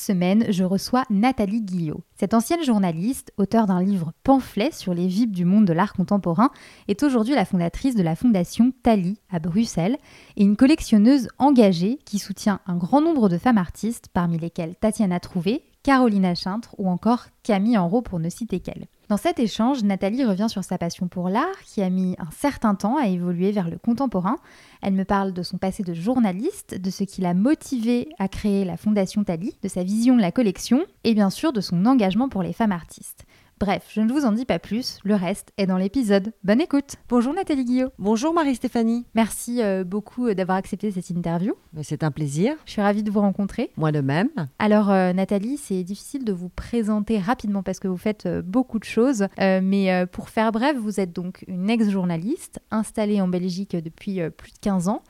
semaine, je reçois Nathalie Guillot. Cette ancienne journaliste, auteure d'un livre pamphlet sur les vibes du monde de l'art contemporain, est aujourd'hui la fondatrice de la fondation Tali à Bruxelles et une collectionneuse engagée qui soutient un grand nombre de femmes artistes, parmi lesquelles Tatiana Trouvé, Carolina Chintre ou encore Camille Enro pour ne citer qu'elle. Dans cet échange, Nathalie revient sur sa passion pour l'art qui a mis un certain temps à évoluer vers le contemporain. Elle me parle de son passé de journaliste, de ce qui l'a motivée à créer la Fondation Tali, de sa vision de la collection et bien sûr de son engagement pour les femmes artistes. Bref, je ne vous en dis pas plus, le reste est dans l'épisode. Bonne écoute Bonjour Nathalie Guillot Bonjour Marie-Stéphanie Merci euh, beaucoup euh, d'avoir accepté cette interview. C'est un plaisir. Je suis ravie de vous rencontrer. Moi de même. Alors euh, Nathalie, c'est difficile de vous présenter rapidement parce que vous faites beaucoup de choses, mais pour faire bref, vous êtes donc une ex-journaliste installée en Belgique depuis plus de 15 ans.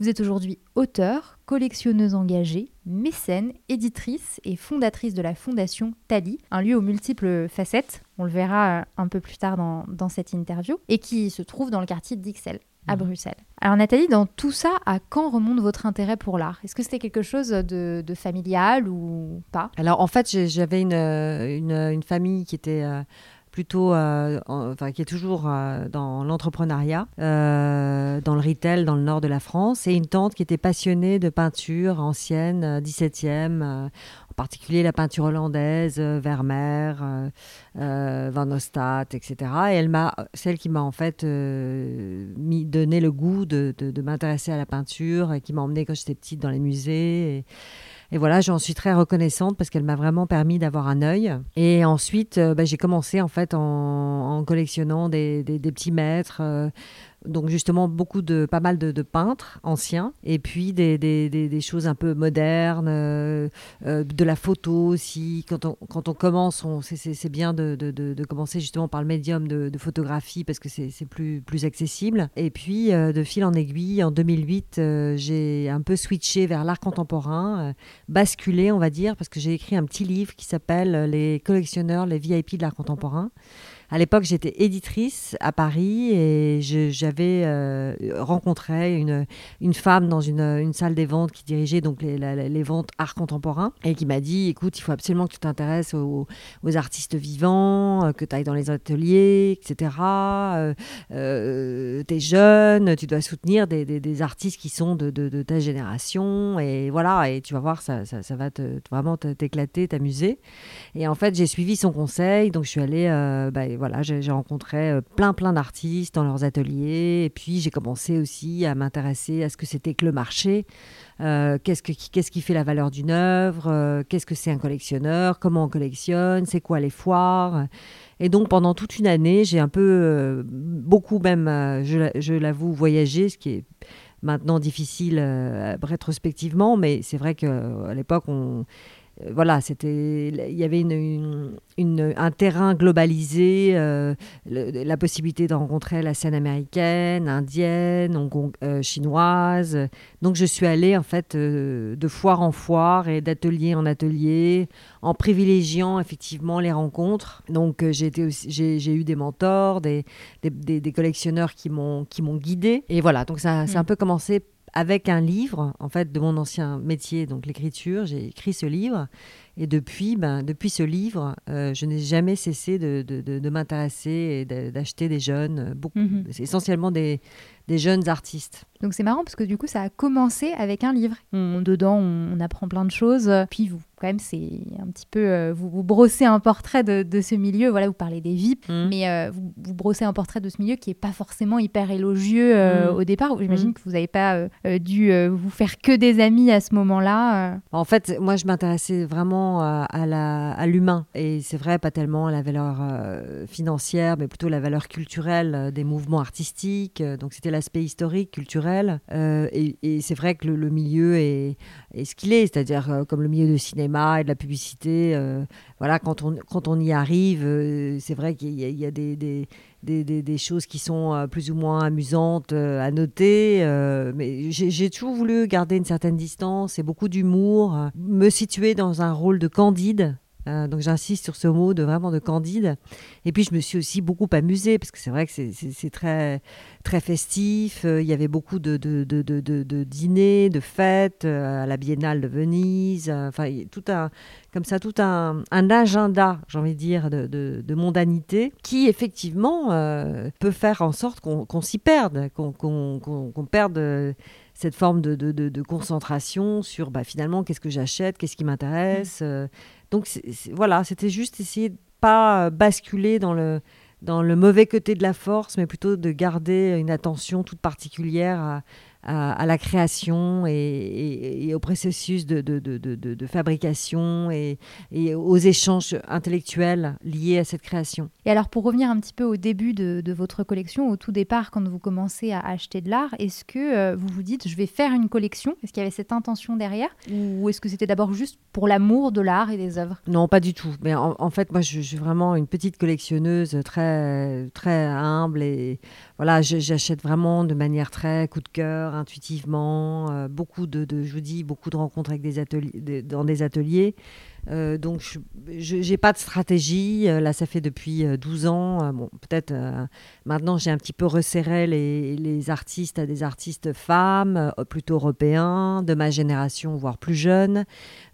Vous êtes aujourd'hui auteur, collectionneuse engagée, mécène, éditrice et fondatrice de la fondation Tali, un lieu aux multiples facettes, on le verra euh, un peu plus tard dans, cette interview, et qui se trouve dans le quartier d'Ixelles à mmh. Bruxelles. Alors Nathalie, dans tout ça, à quand remonte votre intérêt pour l'art? Est-ce que c'était quelque chose de, familial ou pas? Alors en fait, j'avais une, une, famille qui était... Euh, plutôt, euh, enfin, qui est toujours euh, dans l'entrepreneuriat, euh, dans le retail, dans le nord de la France, et une tante qui était passionnée de peinture ancienne, 17e, en particulier la peinture hollandaise, Vermeer, Van Ostad, etc. Et elle m'a, celle qui m'a en fait mis, donné le goût de, de, m'intéresser à la peinture, et qui m'a emmenée quand j'étais petite dans les musées. Et, voilà, j'en suis très reconnaissante parce qu'elle m'a vraiment permis d'avoir un œil. Et ensuite, euh, bah, j'ai commencé en fait en, collectionnant des, petits maîtres. Donc justement beaucoup de pas mal de, peintres anciens et puis des, des, des, choses un peu modernes, euh, euh, de la photo aussi. Quand on, quand on commence, c'est bien de, de, de, commencer justement par le médium de, photographie parce que c'est plus, plus accessible. Et puis euh, de fil en aiguille, en 2008, j'ai un peu switché vers l'art contemporain, basculé on va dire, parce que j'ai écrit un petit livre qui s'appelle Les collectionneurs, les VIP de l'art contemporain. À l'époque, j'étais éditrice à Paris et j'avais euh, rencontré une, une femme dans une, une, salle des ventes qui dirigeait donc les, les ventes art contemporain et qui m'a dit écoute, il faut absolument que tu t'intéresses aux, aux, artistes vivants, euh, que tu ailles dans les ateliers, etc. Euh, euh, tu es jeune, tu dois soutenir des, des, artistes qui sont de, de, ta génération et voilà, et tu vas voir, ça, ça, va te, vraiment t'éclater, t'amuser. Et en fait, j'ai suivi son conseil, donc je suis allée. Bah, voilà, j'ai rencontré euh, plein plein d'artistes dans leurs ateliers. Et puis j'ai commencé aussi à m'intéresser à ce que c'était que le marché, euh, qu'est-ce, qui fait la valeur d'une œuvre, euh, qu'est-ce que c'est un collectionneur, comment on collectionne, c'est quoi les foires? Et donc pendant toute une année, j'ai un peu, beaucoup même, je, je l'avoue, voyagé, ce qui est maintenant difficile rétrospectivement, mais c'est vrai qu'à l'époque, on voilà, c'était, il y avait une, un terrain globalisé, euh, la possibilité de rencontrer la scène américaine, indienne, euh, chinoise. Donc je suis allée en fait de foire en foire et d'atelier en atelier, en privilégiant effectivement les rencontres. Donc j'ai, j'ai, eu des mentors, des, des, collectionneurs qui m'ont, qui m'ont guidée. Et voilà, donc ça, ça a un mm. peu commencé avec un livre, en fait, de mon ancien métier, donc l'écriture. J'ai écrit ce livre. Et depuis, ben, depuis ce livre, euh, je n'ai jamais cessé de, de, de, m'intéresser et d'acheter des jeunes, beaucoup, mhm. essentiellement des, des jeunes artistes. Donc c'est marrant parce que du coup ça a commencé avec un livre. dedans on, apprend plein de choses. Puis vous quand même c'est un petit peu euh, vous, vous brossez un portrait de, ce milieu. Voilà vous parlez des VIP, mmh. mais euh, vous, vous, brossez un portrait de ce milieu qui est pas forcément hyper élogieux euh, mmh. au départ. J'imagine que vous n'avez pas dû vous faire que des amis à ce moment-là. En fait moi je m'intéressais vraiment vraiment à, l'humain. Et c'est vrai, pas tellement à la valeur financière, mais plutôt la valeur culturelle des mouvements artistiques. Donc c'était l'aspect historique, culturel. et, c'est vrai que le, milieu est, ce qu'il est, c'est-à-dire comme le milieu du cinéma et de la publicité. voilà, quand on, quand on y arrive, c'est vrai qu'il y, a, des des, choses qui sont euh, plus ou moins amusantes euh, à noter. Euh, mais j'ai toujours voulu garder une certaine distance et beaucoup d'humour, me situer dans un rôle de candide euh, donc j'insiste sur ce mot de vraiment de candide. Et puis je me suis aussi beaucoup amusée parce que c'est vrai que c'est très, très festif. Euh, il y avait beaucoup de, de, de, de dîners, de fêtes euh, à la Biennale de Venise. enfin, tout un, comme ça, tout un, un agenda, j'ai envie de dire, de, mondanité qui effectivement peut faire en sorte qu'on s'y perde, qu'on perde cette forme de, de, de, concentration sur bah, finalement qu'est-ce que j'achète, qu'est-ce qui m'intéresse. Mmh. Donc voilà, c'était juste essayer de pas basculer dans le, dans le mauvais côté de la force, mais plutôt de garder une attention toute particulière à, à, la création et, au processus de, de, de, de fabrication et, aux échanges intellectuels liés à cette création. Et alors pour revenir un petit peu au début de, votre collection, au tout départ quand vous commencez à acheter de l'art, est-ce que euh, vous vous dites je vais faire une collection? Est-ce qu'il y avait cette intention derrière? Ou est-ce que c'était d'abord juste pour l'amour de l'art et des œuvres? Non, pas du tout. Mais en, fait, moi je, suis vraiment une petite collectionneuse très, très humble et voilà, j'achète vraiment de manière très coup de cœur, intuitivement, euh, beaucoup de, je vous dis, beaucoup de rencontres avec des ateliers, dans des ateliers. Euh, donc, je n'ai pas de stratégie. Euh, là, ça fait depuis 12 ans. bon, peut-être maintenant, j'ai un petit peu resserré les, les, artistes à des artistes femmes, plutôt européens, de ma génération, voire plus jeunes.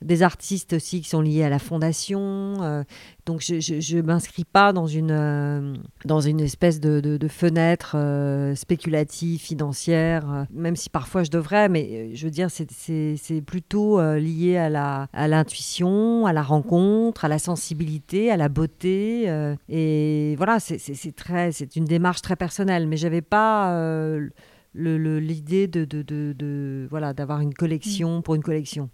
Des artistes aussi qui sont liés à la fondation. Donc je ne m'inscris pas dans une, euh, dans une espèce de, de, fenêtre euh, spéculative, financière, euh, même si parfois je devrais, mais je veux dire, c'est plutôt lié à l'intuition, à, à la rencontre, à la sensibilité, à la beauté. et voilà, c'est une démarche très personnelle, mais j'avais pas l'idée de, voilà, d'avoir une collection pour une collection.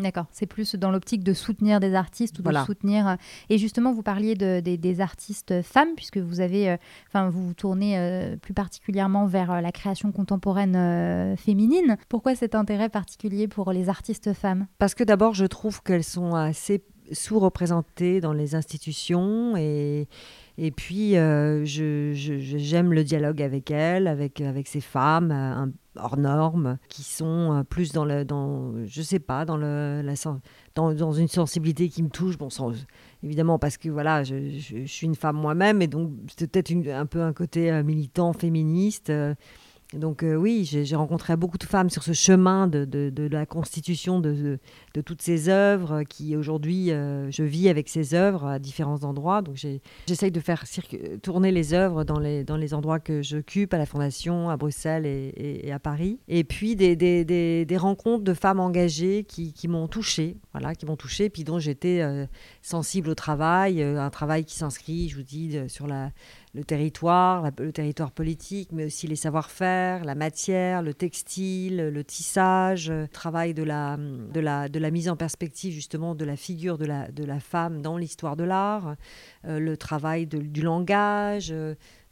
D'accord, c'est plus dans l'optique de soutenir des artistes ou de soutenir. Euh, et justement, vous parliez de, des artistes femmes, puisque vous avez, euh, enfin, vous vous tournez euh, plus particulièrement vers la création contemporaine féminine. Pourquoi cet intérêt particulier pour les artistes femmes? Parce que d'abord, je trouve qu'elles sont assez sous-représentées dans les institutions et, et puis j'aime je, le dialogue avec elles, avec, avec ces femmes, un, hors normes, qui sont euh, plus dans le, dans, je sais pas, dans le, dans, dans une sensibilité qui me touche. Bon, sans, évidemment parce que voilà, je, je, suis une femme moi-même et donc c'est peut-être un peu un côté euh, militant, féministe. Euh, donc euh, oui, j'ai rencontré beaucoup de femmes sur ce chemin de, de, la constitution de, de, toutes ces œuvres qui aujourd'hui, euh, je vis avec ces œuvres à différents endroits. Donc j'essaye de faire tourner les œuvres dans les, dans les endroits que j'occupe, à la Fondation, à Bruxelles et, à Paris. Et puis des, des, des, rencontres de femmes engagées qui, qui m'ont touchée, voilà, qui m'ont touchée, puis dont j'étais euh, sensible au travail, un travail qui s'inscrit, je vous dis, sur la le territoire, le territoire politique, mais aussi les savoir-faire, la matière, le textile, le tissage, le travail de la, la mise en perspective justement de la figure de la, de la femme dans l'histoire de l'art, euh, le travail du langage.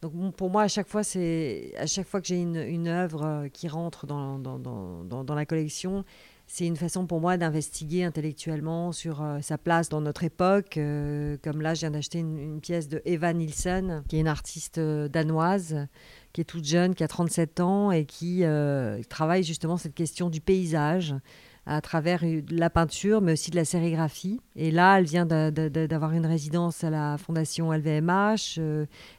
donc pour moi, à chaque fois, c'est à chaque fois que j'ai une, une œuvre qui rentre dans, dans, dans, la collection, c'est une façon pour moi d'investiguer intellectuellement sur euh, sa place dans notre époque. Euh, comme là, je viens d'acheter une, pièce de Eva Nielsen, qui est une artiste euh, danoise, qui est toute jeune, qui a 37 ans et qui travaille justement cette question du paysage à travers la peinture, mais aussi de la sérigraphie. Et là, elle vient d'avoir une résidence à la Fondation LVMH.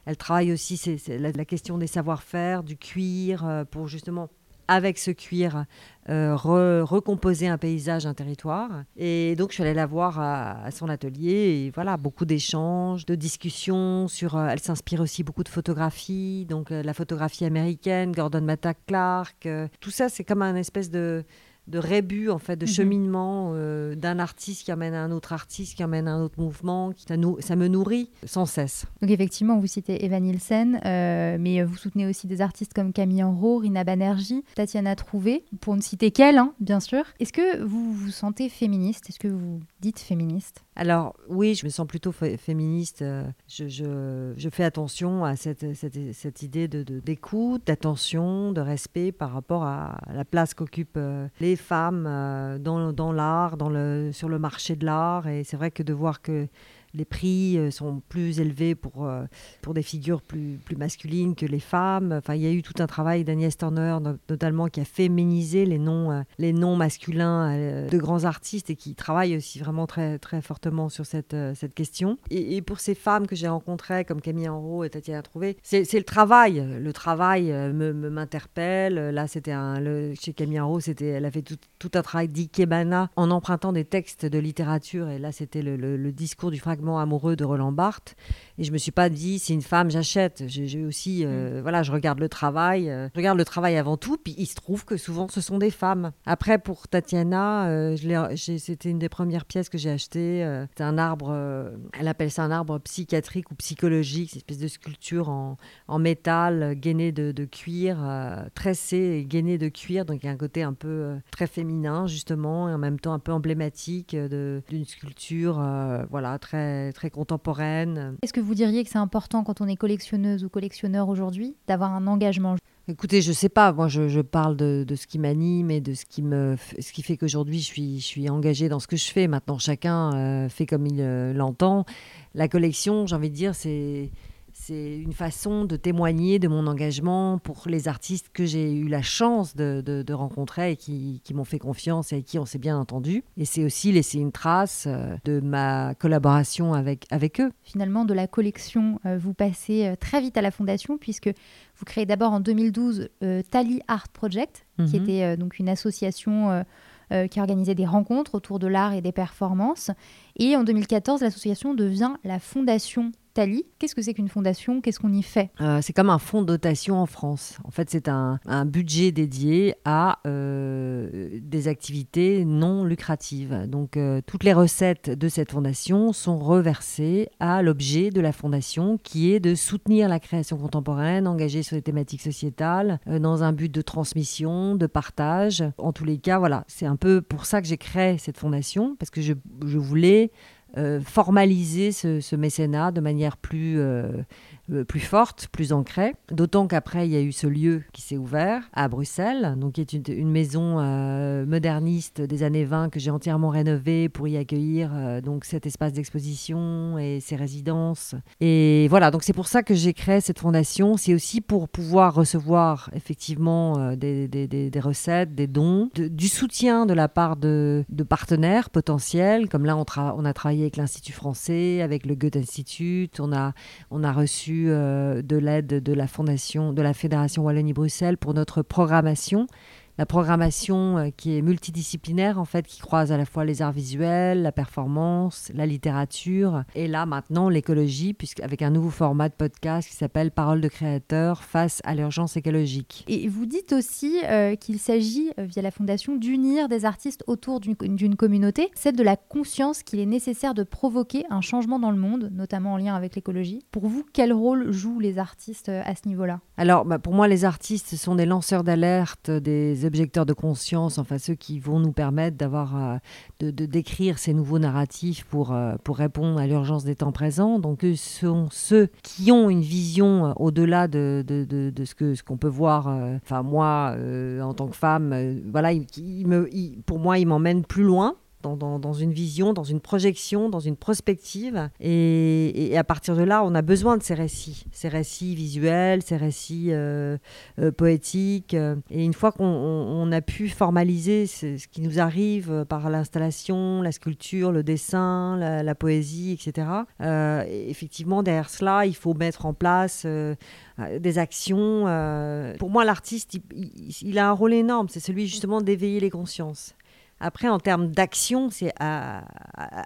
elle travaille aussi la, la, question des savoir-faire, du cuir, pour justement avec ce cuir, euh, recomposer un paysage, un territoire. Et donc, je suis allée la voir à, son atelier. Et voilà, beaucoup d'échanges, de discussions sur. Euh, elle s'inspire aussi beaucoup de photographies, donc euh, la photographie américaine, Gordon Matta Clark. tout ça, c'est comme un espèce de de rébus, en fait, de Mhm. cheminement euh, d'un artiste qui amène à un autre artiste, qui amène à un autre mouvement. qui- Ça, nou- ça me nourrit sans cesse. Donc effectivement, vous citez Evan Nielsen, euh, mais vous soutenez aussi des artistes comme Camille Enro, Rina Banerjee, Tatiana Trouvé, pour ne citer qu'elle, hein, bien sûr. Est-ce que vous vous sentez féministe? Est-ce que vous dites féministe? Alors oui, je me sens plutôt fé- féministe. euh, Je, je- je fais attention à cette, cette- cette idée de- d'écoute, d'attention, de respect par rapport à la place qu'occupent euh, femmes euh, dans, dans l'art, dans le, sur le marché de l'art. Et c'est vrai que de voir que les prix euh, sont plus élevés pour, euh, pour des figures plus, plus masculines que les femmes. Enfin, il y a eu tout un travail d'Agnès Turner, no- notamment, qui a féminisé les noms, euh, les noms masculins de grands artistes et qui travaille aussi vraiment très, très fortement sur cette, cette question. Et, pour ces femmes que j'ai rencontrées, comme Camille Enro et Tatiana Trouvé, c'est le travail. Le travail me- m'interpelle. Là, c'était chez Camille Enro, elle a fait tout, tout un travail d'ikebana en empruntant des textes de littérature. Et là, c'était le, le- le discours du fragment amoureux de Roland Barthes. Et je me suis pas dit, c'est une femme, j'achète. J'ai aussi, euh, voilà, je regarde le travail. euh, je regarde le travail avant tout. Puis il se trouve que souvent, ce sont des femmes. Après, pour Tatiana, euh, c'était une des premières pièces que j'ai achetées. c'est un arbre, elle appelle ça un arbre psychiatrique ou psychologique. C'est une espèce de sculpture en, en métal, euh, gainé de, de cuir, euh, tressé et gainé de cuir. Donc il y a un côté un peu très féminin, justement, et en même temps un peu emblématique d'une sculpture, voilà, très, très contemporaine. Est-ce que vous diriez que c'est important quand on est collectionneuse ou collectionneur aujourd'hui d'avoir un engagement? Écoutez, je sais pas, moi je, je parle de, de ce qui m'anime et de ce qui, me, ce qui fait qu'aujourd'hui je suis, je suis engagée dans ce que je fais. Maintenant, chacun euh, fait comme il euh, l'entend. La collection, j'ai envie de dire, c'est. C'est une façon de témoigner de mon engagement pour les artistes que j'ai eu la chance de, de- de rencontrer et qui, qui m'ont fait confiance et avec qui on s'est bien entendu. Et c'est aussi laisser une trace euh, de ma collaboration avec, avec eux. Finalement, de la collection, euh, vous passez euh, très vite à la fondation puisque vous créez d'abord en 2012 euh, Tally Art Project, qui Mhm. était euh, donc une association euh, euh, qui organisait des rencontres autour de l'art et des performances. Et en 2014, l'association devient la fondation Tally. Qu'est-ce que c'est qu'une fondation? Qu'est-ce qu'on y fait? Euh, c'est comme un fonds de dotation en France. En fait, c'est un, budget dédié à euh, des activités non lucratives. Donc, euh, toutes les recettes de cette fondation sont reversées à l'objet de la fondation, qui est de soutenir la création contemporaine, engagée sur les thématiques sociétales, dans un but de transmission, de partage. En tous les cas, voilà, c'est un peu pour ça que j'ai créé cette fondation, parce que je, voulais formaliser ce, mécénat de manière plus, euh, euh, plus forte, plus ancrée. D'autant qu'après, il y a eu ce lieu qui s'est ouvert à Bruxelles, donc qui est une, maison euh, moderniste des années 20 que j'ai entièrement rénovée pour y accueillir euh, donc cet espace d'exposition et ses résidences. Et voilà, donc c'est pour ça que j'ai créé cette fondation. C'est aussi pour pouvoir recevoir effectivement euh, des, recettes, des dons, du soutien de la part de, partenaires potentiels. Comme là, on a travaillé avec l'Institut français, avec le Goethe Institut. On a, on a reçu euh, de l'aide de la fondation, de la Fédération Wallonie-Bruxelles pour notre programmation. La programmation euh, qui est multidisciplinaire, en fait, qui croise à la fois les arts visuels, la performance, la littérature, et là maintenant l'écologie, puisqu'avec un nouveau format de podcast qui s'appelle Parole de créateur face à l'urgence écologique. Et vous dites aussi euh, qu'il s'agit, euh, via la fondation, d'unir des artistes autour d'une communauté, celle de la conscience qu'il est nécessaire de provoquer un changement dans le monde, notamment en lien avec l'écologie. Pour vous, quel rôle jouent les artistes à ce niveau-là? Alors, bah, pour moi, les artistes sont des lanceurs d'alerte, des objecteurs de conscience, enfin ceux qui vont nous permettre d'avoir, euh, de, décrire ces nouveaux narratifs pour, euh, pour répondre à l'urgence des temps présents. Donc, sont ceux qui ont une vision euh, au-delà de, de, de- ce que ce qu'on peut voir. Enfin, moi, en tant que femme, voilà, pour moi, ils m'emmènent plus loin. Dans, une vision, dans une projection, dans une prospective. Et, à partir de là, on a besoin de ces récits, ces récits visuels, ces récits euh, euh, poétiques. Et une fois qu'on on- on a pu formaliser ce, qui nous arrive par l'installation, la sculpture, le dessin, la, poésie, etc., euh, effectivement, derrière cela, il faut mettre en place des actions. Pour moi, l'artiste, il a un rôle énorme, c'est celui justement d'éveiller les consciences. Après, en termes d'action, c'est à,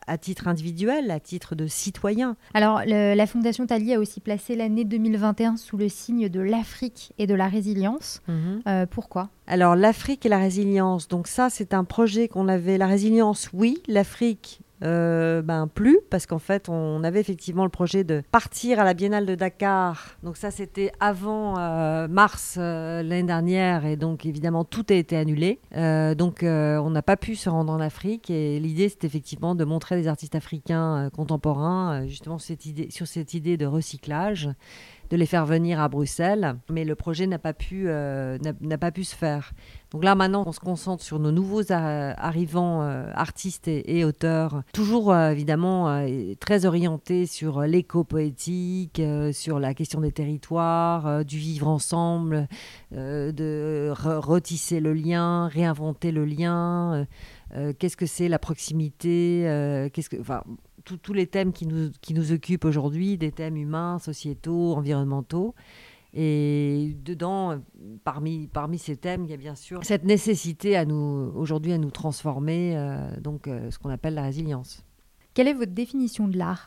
à, titre individuel, à titre de citoyen. Alors, la Fondation Tali a aussi placé l'année 2021 sous le signe de l'Afrique et de la résilience. Mhm. Euh, pourquoi? Alors, l'Afrique et la résilience. Donc ça, c'est un projet qu'on avait. La résilience, oui. L'Afrique, euh, ben plus parce qu'en fait on avait effectivement le projet de partir à la Biennale de Dakar. Donc ça c'était avant euh, mars euh, l'année dernière et donc évidemment tout a été annulé. donc on n'a pas pu se rendre en Afrique et l'idée c'était effectivement de montrer des artistes africains contemporains justement sur cette idée de recyclage de les faire venir à Bruxelles, mais le projet n'a pas pu euh, pas pu se faire. Donc là maintenant, on se concentre sur nos nouveaux arrivants euh, artistes et, auteurs, toujours euh, évidemment très orientés sur l'éco-poétique, sur la question des territoires, du vivre ensemble, de retisser le lien, réinventer le lien. qu'est-ce que c'est la proximité Qu'est-ce que, tous les thèmes qui nous, qui nous occupent aujourd'hui, des thèmes humains, sociétaux, environnementaux. Et dedans, parmi, parmi ces thèmes, il y a bien sûr cette nécessité à nous, aujourd'hui à nous transformer, euh, donc euh, ce qu'on appelle la résilience. Quelle est votre définition de l'art?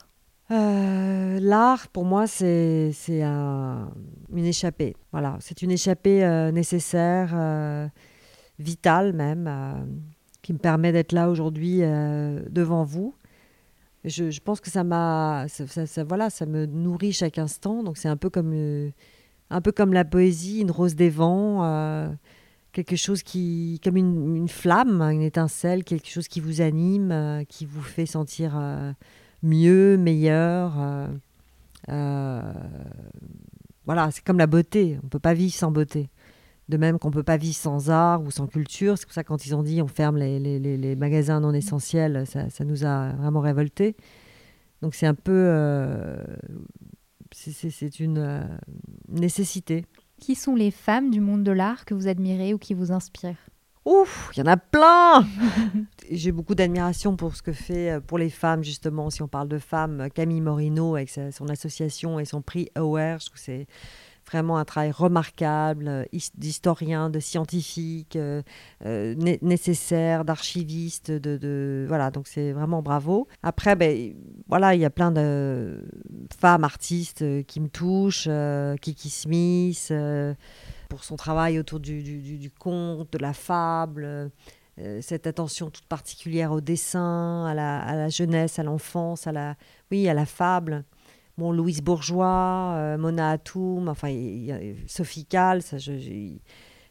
Euh, L'art, pour moi, c'est un, une échappée. Voilà, c'est une échappée nécessaire, vitale même, qui me permet d'être là aujourd'hui devant vous je, pense que ça m'a, ça, voilà, ça me nourrit chaque instant. Donc c'est un peu comme, euh, un peu comme la poésie, une rose des vents, euh, quelque chose qui, comme une, flamme, une étincelle, quelque chose qui vous anime, euh, qui vous fait sentir mieux, meilleur. voilà, c'est comme la beauté. On peut pas vivre sans beauté. De même qu'on ne peut pas vivre sans art ou sans culture. C'est pour ça que quand ils ont dit on ferme les, les, les magasins non essentiels, ça, ça, nous a vraiment révoltés. Donc c'est un peu... Euh, c'est une euh, nécessité. Qui sont les femmes du monde de l'art que vous admirez ou qui vous inspirent? Ouf, il y en a plein J'ai beaucoup d'admiration pour ce que fait euh, pour les femmes, justement, si on parle de femmes, Camille Morino avec son association et son prix Aware, je trouve que c'est vraiment un travail remarquable euh, d'historien, de scientifique, euh, euh, nécessaire, d'archiviste, de, voilà, donc c'est vraiment bravo. Après, ben, voilà, il y a plein de femmes artistes qui me touchent, Kiki Smith, pour son travail autour du, du, conte, de la fable. cette attention toute particulière au dessin, à la, à la jeunesse, à l'enfance, à la, oui, à la fable bon, Louise Bourgeois, euh, Mona Atoum, enfin, Sophie ça,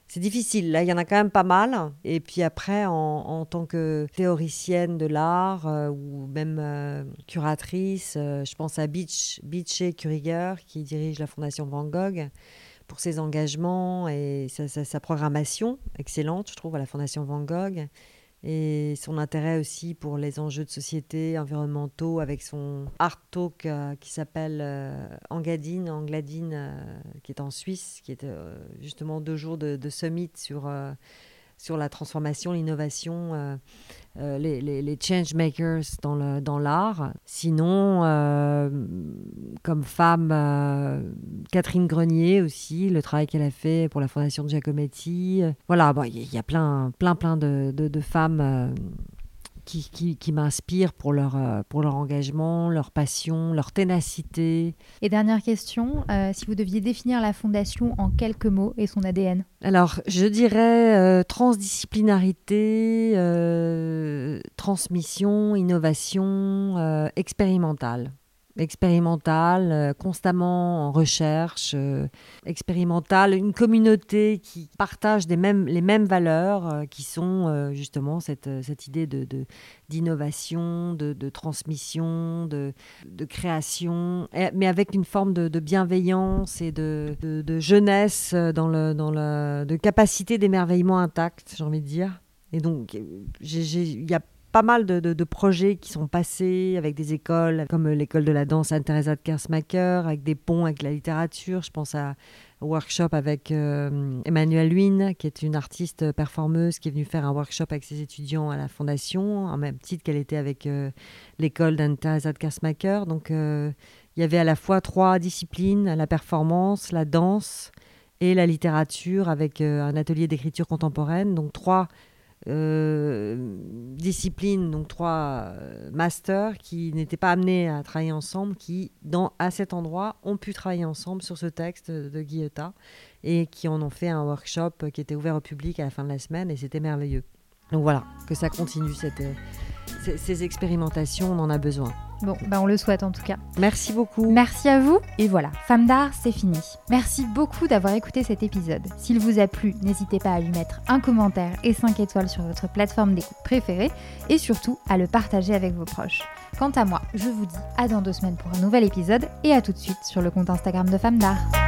c'est difficile. Là, il y en a quand même pas mal. Et puis après, en, tant que théoricienne de l'art euh, ou même euh, curatrice, je pense à Beach, Beachy Kuriger, qui dirige la Fondation Van Gogh, pour ses engagements et sa programmation excellente, je trouve, à la Fondation Van Gogh et son intérêt aussi pour les enjeux de société environnementaux avec son art talk euh, qui s'appelle euh, Engadine, Angladine, euh, qui est en Suisse, qui est justement deux jours de summit sur sur la transformation, l'innovation, euh, euh, les, les, change makers dans, dans l'art. Sinon, euh, comme femme, Catherine Grenier aussi, le travail qu'elle a fait pour la fondation de Giacometti. Voilà, il y, a plein, plein, plein de, de femmes qui, qui, m'inspirent pour leur, euh, pour leur engagement, leur passion, leur ténacité. Et dernière question, euh, si vous deviez définir la fondation en quelques mots et son ADN Alors, je dirais euh, transdisciplinarité, transmission, innovation, expérimentale expérimentale, euh, constamment en recherche, euh, expérimentale, une communauté qui partage les mêmes valeurs, euh, qui sont justement cette, idée d'innovation, de, transmission, de, création, mais avec une forme de, bienveillance et de, jeunesse, dans le, de capacité d'émerveillement intact, j'ai envie de dire. Et donc, il y a pas mal de, projets qui sont passés avec des écoles comme l'école de la danse Anne-Theresa de Kersmacher, avec des ponts avec la littérature. Je pense à workshop avec euh, Emmanuelle Luynes, qui est une artiste performeuse qui est venue faire un workshop avec ses étudiants à la Fondation, en même titre qu'elle était avec euh, l'école d'Anne-Theresa de Kersmacher. Donc euh, il y avait à la fois trois disciplines, la performance, la danse et la littérature avec un atelier d'écriture contemporaine. Donc trois disciplines, donc trois masters qui n'étaient pas amenés à travailler ensemble, qui, dans, à cet endroit, ont pu travailler ensemble sur ce texte de Guillota et qui en ont fait un workshop qui était ouvert au public à la fin de la semaine et c'était merveilleux. Donc voilà, que ça continue, cette, ces expérimentations, on en a besoin. Bon, bah on le souhaite en tout cas. Merci beaucoup. Merci à vous. Et voilà, Femme d'art, c'est fini. Merci beaucoup d'avoir écouté cet épisode. S'il vous a plu, n'hésitez pas à lui mettre un commentaire et 5 étoiles sur votre plateforme d'écoute préférée et surtout à le partager avec vos proches. Quant à moi, je vous dis à dans deux semaines pour un nouvel épisode et à tout de suite sur le compte Instagram de Femme d'art.